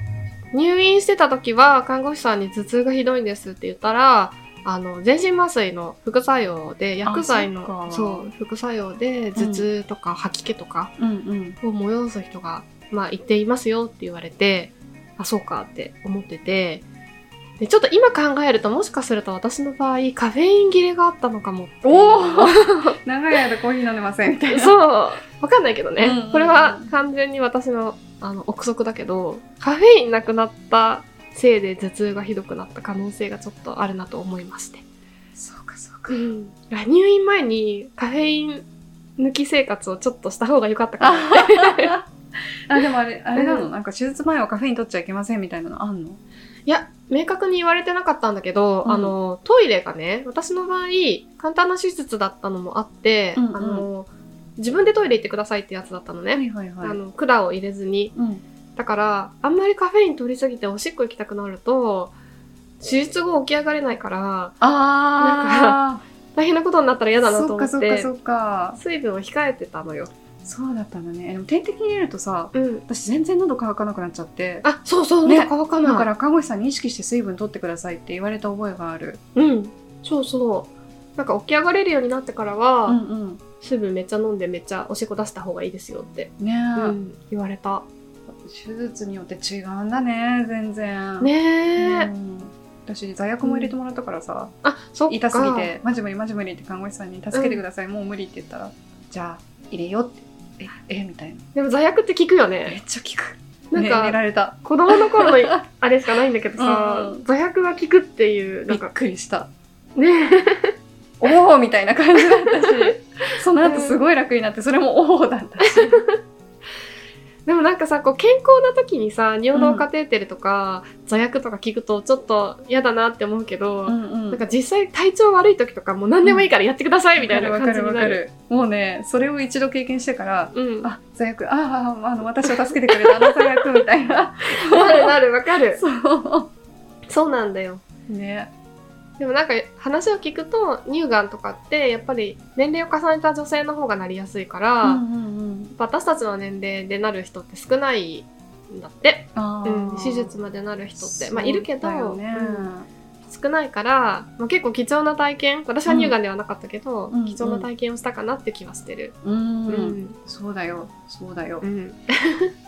S2: 入院してた時は、看護師さんに頭痛がひどいんですって言ったら、あの、全身麻酔の副作用で、薬剤の、そう、副作用で、頭痛とか吐き気とかを催す人が、まあ、言っていますよって言われて、あ、そうかって思ってて、で、ちょっと今考えると、もしかすると私の場合、カフェイン切れがあったのかも
S1: おー！(laughs) 長い間コーヒー飲んでませんみたいな。(laughs)
S2: そう、わかんないけどね。
S1: うんうんうん。
S2: これは完全に私のあの憶測だけど、カフェインなくなったせいで頭痛がひどくなった可能性がちょっとあるなと思いまして。
S1: そうかそうか
S2: うん、入院前にカフェイン抜き生活をちょっとした方が良かったかな。(laughs)
S1: あでもあれあれなの、
S2: うん
S1: なんか手術前はカフェイン取っちゃいけませんみたいなのあんの？
S2: いや、明確に言われてなかったんだけど、
S1: うん
S2: あの、トイレがね、私の場合、簡単な手術だったのもあって、
S1: うんうん
S2: あの、自分でトイレ行ってくださいってやつだったのね。
S1: はいはいはい
S2: あの、管を入れずに。
S1: うん
S2: だから、あんまりカフェイン取りすぎておしっこ行きたくなると、手術後起き上がれないから、
S1: あ
S2: 大変なことになったら嫌
S1: あ
S2: だなと思って
S1: かそっかそ、っか
S2: 水分を控えてたのよ。
S1: そうだったんだねでも点滴に入れるとさ
S2: うん。
S1: 私全然喉乾かなくなっちゃって
S2: あ、そうそう、
S1: ね
S2: ね、乾かない。
S1: だから看護師さんに意識して水分取ってくださいって言われた覚えがある
S2: うん。そうそう。なんか起き上がれるようになってからは、
S1: うん
S2: 水分めっちゃ飲んでめっちゃおしっこ出した方がいいですよって、
S1: ねえ、
S2: うん、言われた。
S1: 手術によって違うんだね全然
S2: ねえ、
S1: うん私座薬も入れてもらったからさ、
S2: あ、そっか。
S1: 痛すぎてマジ無理マジ無理って看護師さんに助けてください、もう無理って言ったらじゃあ入れようってええみたいな
S2: でも座薬って効くよ
S1: め
S2: ね。
S1: っちゃ効く
S2: なんか
S1: ね、寝られた
S2: 子供の頃のあれしかないんだけどさ、
S1: うんうん
S2: 座薬が効くっていう、な
S1: びっ
S2: んか、
S1: くりした
S2: ね
S1: おおみたいな感じだったしその後すごい楽になってそれもおおだったし
S2: でもなんかさ、こう健康な時にさ、尿道カテーテルとか、座薬とか聞くとちょっと嫌だなって思うけど、
S1: うんうん
S2: なんか実際体調悪い時とかもう何でもいいからやってくださいみたいな感じになる。
S1: もうねそれを一度経験してから
S2: うん。な
S1: あ座薬あああの私を助けてくれたあの (laughs) 座薬みたいな
S2: るなるわかる。
S1: そう
S2: そうなんだよ。
S1: ね
S2: でもなんか話を聞くと乳がんとかってやっぱり年齢を重ねた女性の方がなりやすいから、
S1: うんうんうん。
S2: 私たちの年齢でなる人って少ないんだって、
S1: あ
S2: うん、
S1: ー
S2: 手術までなる人って。まあいるけど、
S1: ね
S2: うん少ないから、まあ、結構貴重な体験。私は乳がんではなかったけど、
S1: うん。
S2: 貴重な体験をしたかなって気はしてる。
S1: うん、
S2: うん。
S1: そうだよ。そうだよ、
S2: うん。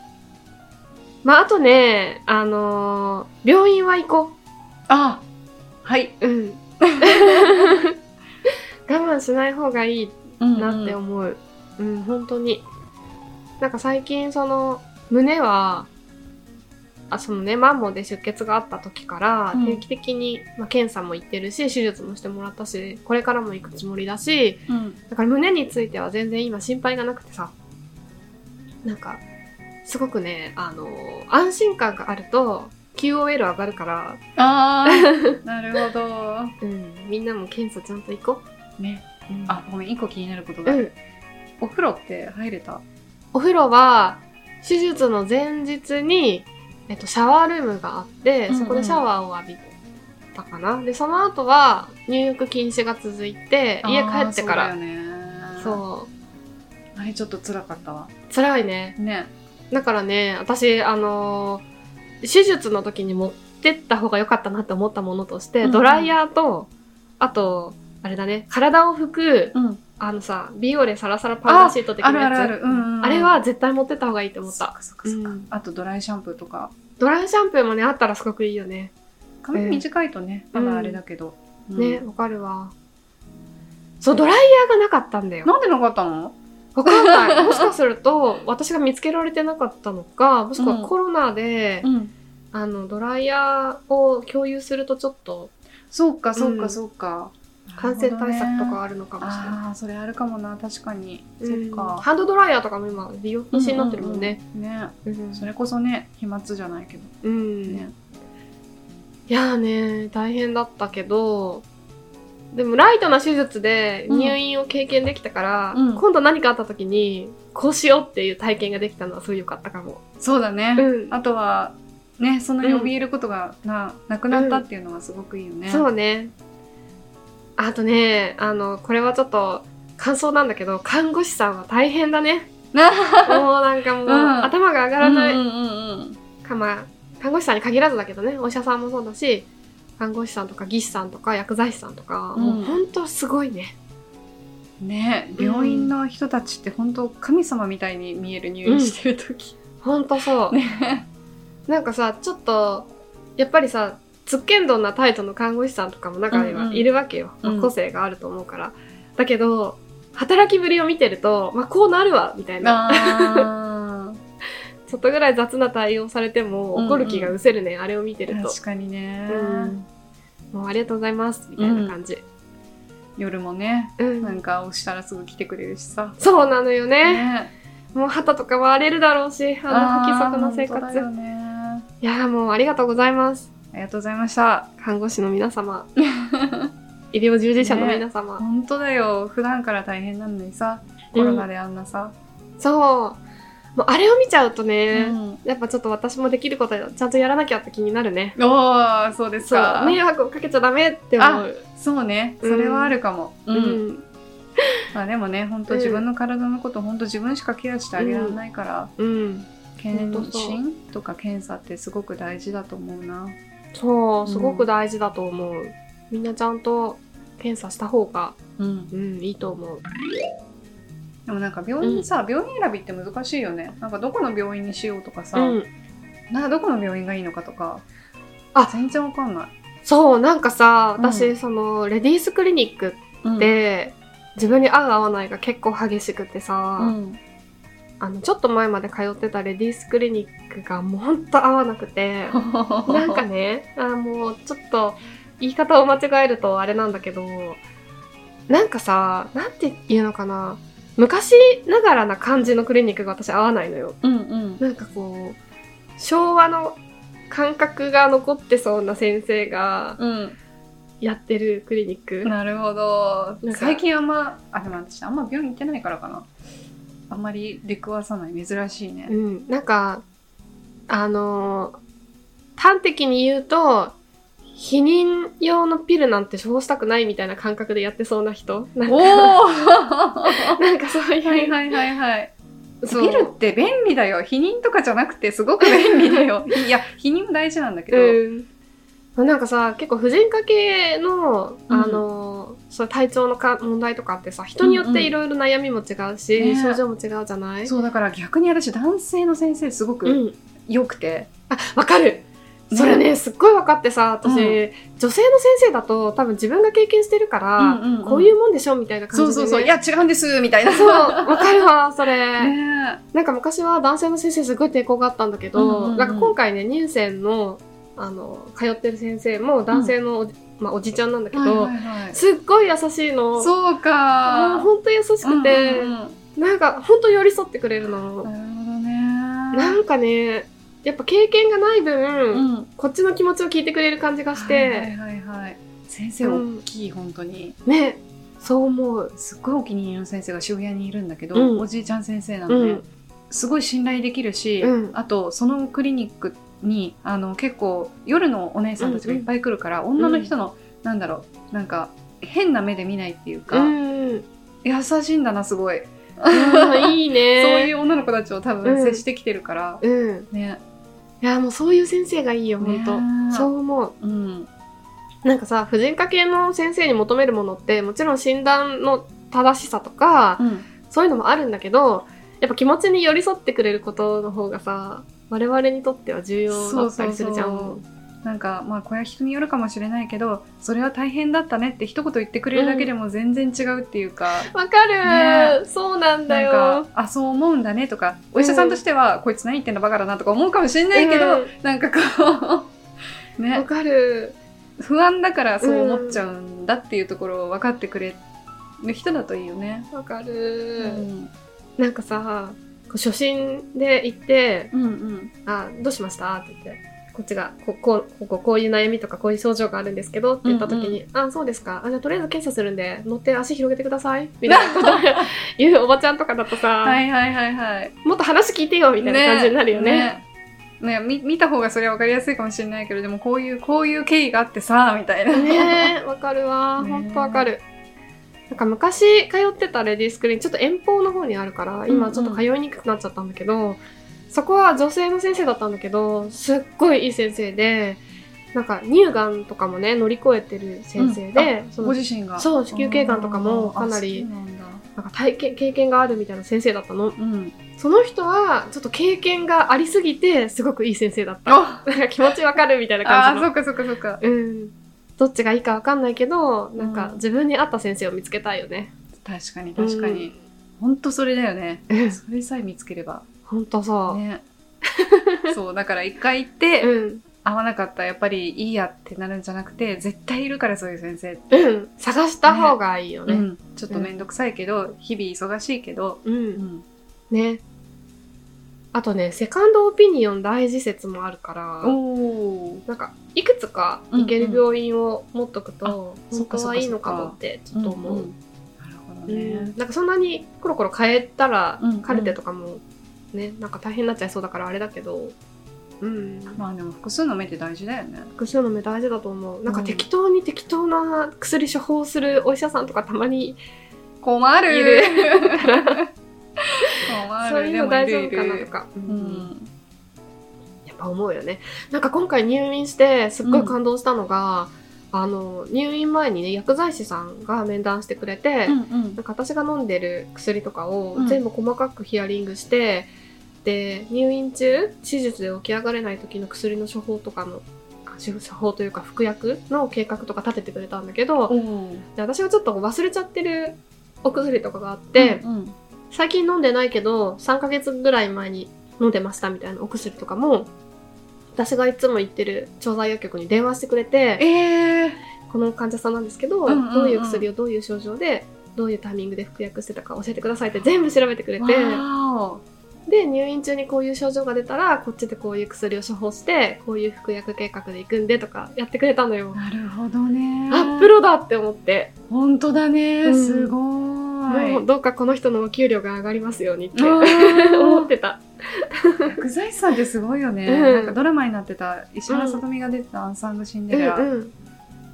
S2: (laughs) まああとねあのー病院は行こ
S1: あはい、
S2: う。う (laughs) ん我慢しない方がいいなって思う。うん、本当に。なんか最近その胸は、あそのね、マンモで出血があった時から
S1: うん
S2: 定期的に、まあ、検査も行ってるし、手術もしてもらったし、これからも行くつもりだし、
S1: うん
S2: だから胸については全然今心配がなくてさ、なんか、すごくね、あの安心感があると QOL 上がるから、
S1: あー。(laughs) なるほど。
S2: うん、みんなも検査ちゃんと行こ
S1: ね。
S2: う。うん。
S1: あごめん一個気になることが、
S2: うん。
S1: お風呂って入れた？
S2: お風呂は、手術の前日に、えっと、シャワールームがあって、
S1: うんうん
S2: そこでシャワーを浴びたかな。で、その後は、入浴禁止が続いて、家帰ってから、
S1: あーそうだよね。
S2: そう。
S1: あれちょっと辛かったわ。
S2: 辛いね。
S1: ね。
S2: だからね、私、あのー手術の時に持ってった方が良かったなって思ったものとして、
S1: うんうん。
S2: ドライヤーと、あと、あれだね、体を拭く、
S1: うん。
S2: あのさ、ビオレサラサラパウダーシート的
S1: あ
S2: なやつ。
S1: るあるある。うんうんうん。
S2: あれは絶対持ってった方がいいって思っ。
S1: そったかそっかそっか、
S2: うん。
S1: あとドライシャンプーとか。
S2: ドライシャンプーもね、あったらすごくいいよね。
S1: 髪短いとね、
S2: うん。
S1: まだあれだけど、うん。
S2: ね、わかるわ。そう、ドライヤーがなかったんだよ。
S1: なんでなかったの？
S2: わかんない。もしかすると、私が見つけられてなかったのか、もしくは
S1: うん。
S2: コロナで、
S1: ん。
S2: あの、ドライヤーを共有するとちょっと
S1: そうかそうか
S2: うん
S1: そうか、
S2: 感染対策とか
S1: あ
S2: あるのかもしれない。
S1: あーそれあるかもな。確かに、
S2: うん。
S1: そっか。
S2: ハンドドライヤーとかも今利用禁止になってるもんね。
S1: うんうんうん。ね。
S2: うん。
S1: それこそね飛沫じゃないけど。
S2: うん。
S1: ね。
S2: いやーね大変だったけどでもライトな手術で入院を経験できたから、
S1: うん。
S2: 今度何かあった時にこうしようっていう体験ができたのはすごい良かったかも。
S1: そうだね、
S2: うん。
S1: あとはねそんなに怯えることがな,、なくなったっていうのはすごくいいよね、
S2: そうね。あとね、あの、これはちょっと感想なんだけど、看護師さんは大変だね。
S1: な (laughs)
S2: もうなんかもう、
S1: うん。
S2: 頭が上がらない。
S1: うんうんうん。
S2: かまあ、看護師さんに限らずだけどね、お医者さんもそうだし、看護師さんとか技師さんとか薬剤師さんとか、
S1: うん
S2: もうほんとすごいね。
S1: ね病院の人たちって本当神様みたいに見える入院してる時、
S2: ほんとそう。
S1: ね
S2: なんかさ、ちょっと、やっぱりさ、つっけんどんなタイトの看護師さんとかも中に
S1: うんうん
S2: はいるわけよ。
S1: うん
S2: まあ個性があると思うから。だけど、働きぶりを見てると、まあこうなるわ、みたいな。
S1: あ (laughs)
S2: ちょっとぐらい雑な対応されても
S1: うんうん
S2: 怒る気が失せるね、あれを見てると。
S1: ー確かにね、
S2: うんもうありがとうございます、みたいな感じ。
S1: 夜もね
S2: うん。
S1: なんか押したらすぐ来てくれるしさ、
S2: そうなのよね。
S1: ね
S2: もう肌とか割れるだろうし、あの不規則な生活。
S1: ね
S2: いやーもうありがとうございます。
S1: ありがとうございました
S2: 看護師の皆様。(laughs) 医療従事者の皆様。
S1: 本当だよ普段から大変なのにさコロナであんなさ、
S2: そう。もうあれを見ちゃうとね、
S1: うん
S2: やっぱちょっと私もできることちゃんとやらなきゃって気になるね。
S1: おーそうですか。
S2: 迷惑をかけちゃダメって思う。
S1: そうねそれはあるかも、
S2: う
S1: うん
S2: ん。
S1: まあでもね本当
S2: うん
S1: 自分の体のこと本当自分しかケアしてあげられないから、
S2: うん。
S1: 検診とか検査ってすごく大事だと思うな
S2: そう、すごく大事だと思う。みんなちゃんと検査した方が、
S1: うん
S2: うん、いいと思う。
S1: でもなんか病院さ、病院選びって難しいよね。なんかどこの病院にしようとかさ、
S2: うん。
S1: などこの病院がいいのかとか
S2: あ。
S1: 全然わかんない、
S2: そう、なんかさ、
S1: うん。
S2: 私、その、レディースクリニック
S1: うん
S2: で、自分に合う合わないが結構激しくてさ、
S1: うん。
S2: あの、ちょっと前まで通ってたレディースクリニックがもうほんと合わなくて、(laughs) なんかね、あもうちょっと言い方を間違えるとあれなんだけど、なんかさ、なんて言うのかな、昔ながらな感じのクリニックが私合わないのよ。
S1: うんうん。
S2: なんかこう、昭和の感覚が残ってそうな先生が
S1: うん。
S2: やってるクリニック。
S1: なるほど。最近あんまあでも私あんま病院行ってないからかな。あんまり出くわさない。珍しいね。
S2: うん、なんか、あのー端的に言うと、避妊用のピルなんて処方したくないみたいな感覚でやってそうな人。なんか
S1: おおは (laughs)
S2: なんかそういう、
S1: いはいはいはい。
S2: そう。
S1: ピルって便利だよ。避妊とかじゃなくてすごく便利だよ。(laughs) いや避妊も大事なんだけど、
S2: うん。なんかさ、結構婦人科系の、
S1: うん。
S2: あのーそう体調のか問題とかってさ、人によっていろいろ悩みも違うし、
S1: ね。
S2: 症状も違うじゃない？
S1: そうだから逆に私男性の先生すごく
S2: うん。
S1: 良くて、
S2: あ、わかるそれね、すっごい分かってさ、私、
S1: うん。
S2: 女性の先生だと多分自分が経験してるから、
S1: うんうんうん。
S2: こういうもんでしょみたいな感じで、ね。
S1: そうそうそう。いや違うんですみたいな。(laughs)
S2: そう、わかるわ、それ。
S1: ね
S2: なんか昔は男性の先生すごい抵抗があったんだけど、
S1: うんうんうん。
S2: なんか今回ね、乳腺の、あの、通ってる先生も男性のおじ,、まあ、おじちゃんなんだけど、
S1: はいはいはい。
S2: すっごい優しいの。
S1: そう
S2: もう
S1: か
S2: ほんと優しくて、
S1: うんうんうん。
S2: なんかほんと寄り添ってくれるの。
S1: なるほどね。
S2: なんかね、やっぱ経験がない分、
S1: うん。
S2: こっちの気持ちを聞いてくれる感じがして、
S1: はいはいはいはい。先生大きい、本当に。
S2: ね、そう思う。
S1: すっごいお気に入りの先生が渋谷にいるんだけど、
S2: うん。
S1: おじいちゃん先生なので、
S2: うん。
S1: すごい信頼できるし、
S2: うん。
S1: あとそのクリニックにあの結構夜のお姉さんたちがいっぱい来るから、女の人の、なんだろうなんか変な目で見ないっていうか、
S2: うん。
S1: 優しいんだなすごい、
S2: うんいい (laughs)
S1: そう
S2: ね。
S1: いう女の子たちを多分接してきてるから、
S2: うん。
S1: ね。
S2: いや、もうそういう先生がいいよ、ほんと。
S1: ね
S2: そう思う。
S1: うん
S2: なんかさ、婦人科系の先生に求めるものって、もちろん診断の正しさとか、
S1: うん
S2: そういうのもあるんだけど、やっぱ気持ちに寄り添ってくれることの方がさ、我々にとっては重要だったりするじゃん。
S1: なんかまあこれは人によるかもしれないけどそれは大変だったねって一言言ってくれるだけでも全然違うっていうか、
S2: わかる、
S1: ね。
S2: そうなんだ
S1: なん
S2: よ
S1: か。あそう思うんだねとかお医者さんとしては、こいつ何言ってんだバカだなとか思うかもしれないけど、
S2: うん。
S1: なんかこう (laughs)
S2: わ
S1: ね
S2: かる。
S1: 不安だからそう思っちゃうんだっていうところを分かってくれる人だといいよね。
S2: わか
S1: う
S2: る、
S1: ん。
S2: なんかさ、初心で行って、
S1: うんうん。
S2: あ、どうしました？って言って。こっちがここうこここういう悩みとかこういう症状があるんですけどって言った時に「あそうですかあじゃあとりあえず検査するんで乗って足広げてください」みたいなことを言うおばちゃんとかだとさ、
S1: はいはいはいはい。
S2: もっと話聞いてよみたいな感じになるよね。
S1: ねね見見た方がそれは分かりやすいかもしれないけどでもこういうこういう経緯があってさみたいな。
S2: ねえわかるわ (laughs)
S1: ね
S2: ほんとわかる。なんか昔通ってたレディースクリーンちょっと遠方の方にあるから今ちょっと通いにくくなっちゃったんだけど、そこは女性の先生だったんだけどすっごいいい先生でなんか乳がんとかもね乗り越えてる先生で、その
S1: ご自身が。
S2: そう子宮頸がんとかもかなり
S1: なん
S2: か体験経験があるみたいな先生だったの
S1: うん。
S2: その人はちょっと経験がありすぎてすごくいい先生だった
S1: あ (laughs)
S2: なんか気持ちわかるみたいな感じの
S1: そっかそっかそっか。
S2: うんどっちがいいかわかんないけどなんか
S1: うん
S2: 自分に合った先生を見つけたいよね
S1: 確かに確かに。ほんとそれだよね。
S2: うん
S1: それさえ見つければ。
S2: ほんとそう、
S1: ね。(laughs) そう、だから一回行って、
S2: うん。
S1: 合わなかったらやっぱりいいやってなるんじゃなくて、絶対いるからそういう先生って。
S2: うん。探した方がいいよね。
S1: うん。ちょっとめんどくさいけど、日々忙しいけど、
S2: うん、
S1: うん。
S2: ね。あとねセカンドオピニオン大事説もあるから。なんかいくつか行ける病院を持っとくと、
S1: うんうん
S2: 本当はいいのかもってちょっと思う、
S1: んん。なるほど
S2: う
S1: ね。
S2: ん。なんかそんなにコロコロ変えたら、カルテとかもねなんか大変になっちゃいそうだからあれだけど。うん。
S1: まあでも複数の目って大事だよね。
S2: 複数の目大事だと思う。なんか
S1: うん。
S2: 適当に適当な薬処方するお医者さんとかたまに
S1: 困る。
S2: いる。
S1: 困る。
S2: そういうの大丈夫かなとか、
S1: う
S2: うん。
S1: ん。
S2: やっぱ思うよね。なんか今回入院してすっごい感動したのが、あの入院前にね薬剤師さんが面談してくれて、
S1: うんうん。
S2: なんか私が飲んでる薬とかを
S1: うん。
S2: 全部細かくヒアリングして、で入院中手術で起き上がれない時の薬の処方とかのあ処方というか服薬の計画とか立ててくれたんだけど、で私がちょっと忘れちゃってるお薬とかがあって、
S1: うんうん。
S2: 最近飲んでないけど3ヶ月ぐらい前に飲んでましたみたいなお薬とかも私がいつも行ってる調剤薬局に電話してくれて
S1: えー、
S2: この患者さんなんですけど、
S1: うんうんうん。
S2: どういう薬をどういう症状でどういうタイミングで服薬してたか教えてくださいって全部調べてくれて
S1: わ
S2: で入院中にこういう症状が出たらこっちでこういう薬を処方してこういう服薬計画で行くんでとかやってくれたのよ。
S1: ー。なるほどね。
S2: あプロだって思って、
S1: 本当だね、
S2: うん。
S1: すごーい。
S2: もうどうかこの人のお給料が上がりますようにって
S1: あ (laughs)
S2: 思ってた。
S1: ー薬剤師さんってすごいよね、
S2: うん。
S1: なんかドラマになってた石原さとみが出てた「アンサング・シンデレラ」
S2: うんうん、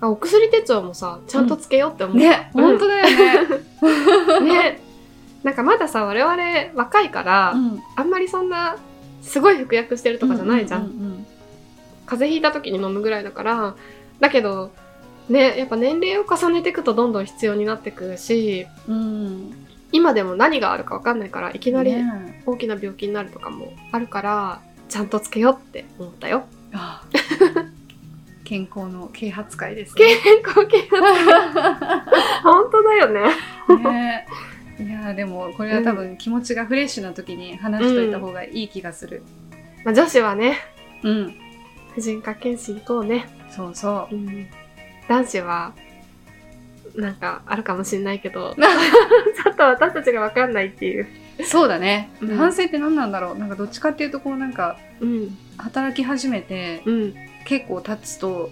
S2: あお薬手帳もさちゃんとつけようって思う、
S1: ね、
S2: うん。
S1: 本当だよね、(laughs)
S2: ねなんかまださ我々若いから、
S1: うん。
S2: あんまりそんなすごい服薬してるとかじゃないじゃん,、
S1: ううん
S2: 風邪ひいた時に飲むぐらいだからだけどねやっぱ年齢を重ねていくとどんどん必要になってくし
S1: うん。うん
S2: 今でも何があるか分かんないからいきなり
S1: ね。
S2: 大きな病気になるとかもあるからちゃんとつけようって思ったよ。
S1: あ (laughs) 健康の啓発会ですね。
S2: 健康系 (laughs) 本当だよね。
S1: ねいやーでもこれは多分気持ちがフレッシュな時に話しといた方がいい気がする。
S2: まあ、女子はね
S1: うん、
S2: 婦人科検診行こうね。
S1: そうそ
S2: う。ん。男子はなんかあるかもしれないけど (laughs) ちょっと私たちが分かんないっていう、
S1: う。そうだね、
S2: うん。
S1: 男性って何なんだろう。なんかどっちかっていうとこうなんか
S2: うん。
S1: 働き始めて
S2: うん、
S1: 結構経つと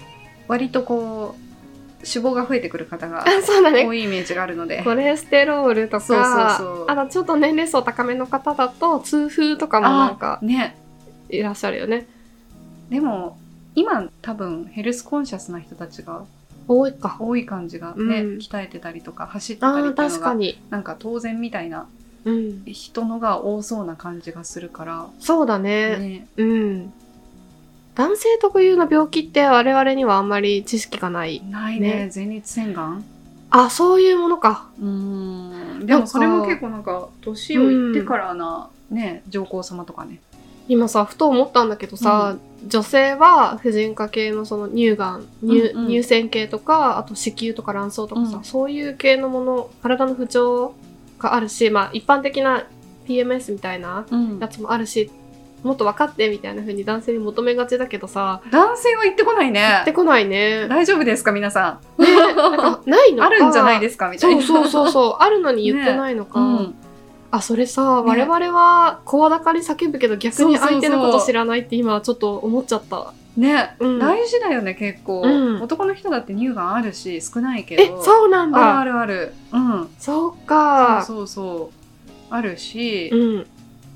S1: 割とこう脂肪が増えてくる方が多いイメージがあるので。
S2: コレステロールとかあとちょっと年齢層高めの方だと痛風とかもなんか
S1: あね。
S2: いらっしゃるよね。
S1: でも今多分ヘルスコンシャスな人たちが
S2: 多いか。
S1: 多い感じがね、
S2: うん。
S1: 鍛えてたりとか走ってたり
S2: あー
S1: っていうのが
S2: 確かに。
S1: なんか当然みたいな
S2: うん。
S1: 人のが多そうな感じがするから、
S2: そうだね。
S1: ね、
S2: うん男性特有の病気って我々にはあんまり知識がない。
S1: ないね。
S2: ね。
S1: 前立腺がん？
S2: あそういうものか。
S1: うーん。でもそれも結構なんか年をいってからな、ね上皇様とかね。
S2: 今さふと思ったんだけどさ、女性は婦人科系のその乳がん乳,、
S1: うんうん。
S2: 乳腺系とかあと子宮とか卵巣とかさ、
S1: うん。
S2: そういう系のもの体の不調があるしまあ一般的な PMS みたいな
S1: うん。
S2: やつもあるしもっと分かってみたいな風に男性に求めがちだけどさ。
S1: 男性は行ってこないね。
S2: 言ってこないね。
S1: 大丈夫ですか皆さん？
S2: ねなんかないのか。
S1: あるんじゃないですすかみたいな。
S2: そうそうそうそう。(laughs) あるのに言ってないのか、
S1: うん。
S2: あそれさ、我々は声高に叫ぶけど逆に相手のこと知らないって今ちょっと思っちゃった。
S1: ね、
S2: うん。
S1: 大事だよね結構、
S2: うん。
S1: 男の人だって乳がんあるし少ないけ
S2: え
S1: ど。
S2: そうなん
S1: あるあ
S2: だ
S1: るある。うん。
S2: そうか。
S1: そうそうそう。あるし、
S2: うん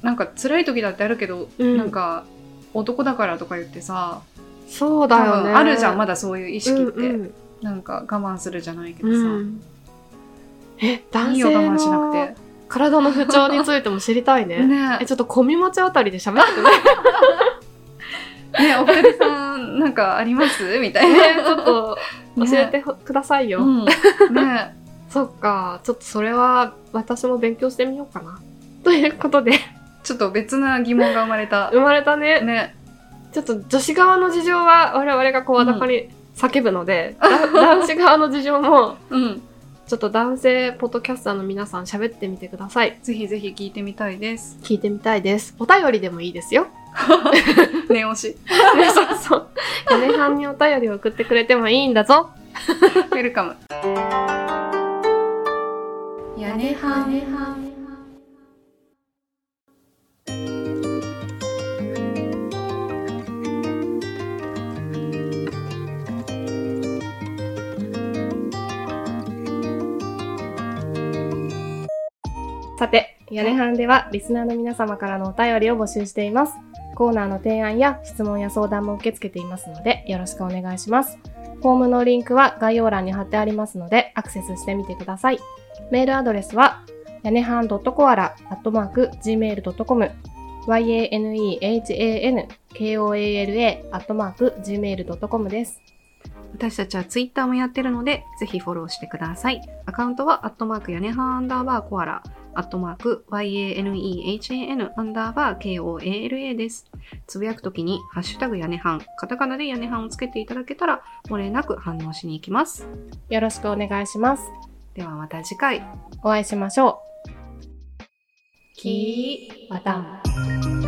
S1: なんか辛い時だってあるけど、
S2: うん。
S1: なんか男だからとか言ってさ
S2: そうだよね。
S1: あるじゃんまだそういう意識って、
S2: うんうん。
S1: なんか我慢するじゃないけどさ、
S2: うん。え男性
S1: 我慢しな
S2: の
S1: く
S2: 体の不調についても知りたいね。
S1: て (laughs) ね。
S2: えちょっと小見町あたりで喋って (laughs) ね
S1: ねお二人さんなんかあります？みたいな、
S2: ねちょっと教えてくださいよ、
S1: うん、ね。(laughs)
S2: そっかちょっとそれは私も勉強してみようかな。ということで
S1: ちょっと別な疑問が生まれた。
S2: 生まれたね。
S1: ね。
S2: ちょっと女子側の事情は我々が声高に叫ぶので、だ (laughs) 男子側の事情も
S1: うん。
S2: ちょっと男性ポッドキャスターの皆さん喋ってみてください。
S1: ぜひぜひ聞いてみたいです。
S2: 聞いてみたいです。お便りでもいいですよ。(laughs)
S1: 念押し。
S2: ね (laughs) そうそう。屋根班にお便りを送ってくれてもいいんだぞ。
S1: ウェルカム。屋根はね
S2: 屋根班ではリスナーの皆様からのお便りを募集しています。コーナーの提案や質問や相談も受け付けていますので、よろしくお願いします。フォームのリンクは概要欄に貼ってありますので、アクセスしてみてください。メールアドレスは、屋根班 .koala.gmail.com yanehankoala.gmail.com です。
S1: 私たちはツイッターもやってるので、ぜひフォローしてください。アカウントは、アットマーク屋根半アンダーバーコアラ、アットマーク yanehan アンダーバー koala です。つぶやくときに、ハッシュタグ屋根半、カタカナで屋根半をつけていただけたら、漏れなく反応しに行きます。
S2: よろしくお願いします。
S1: ではまた次回。
S2: お会いしましょう。
S1: キ
S2: ーワタン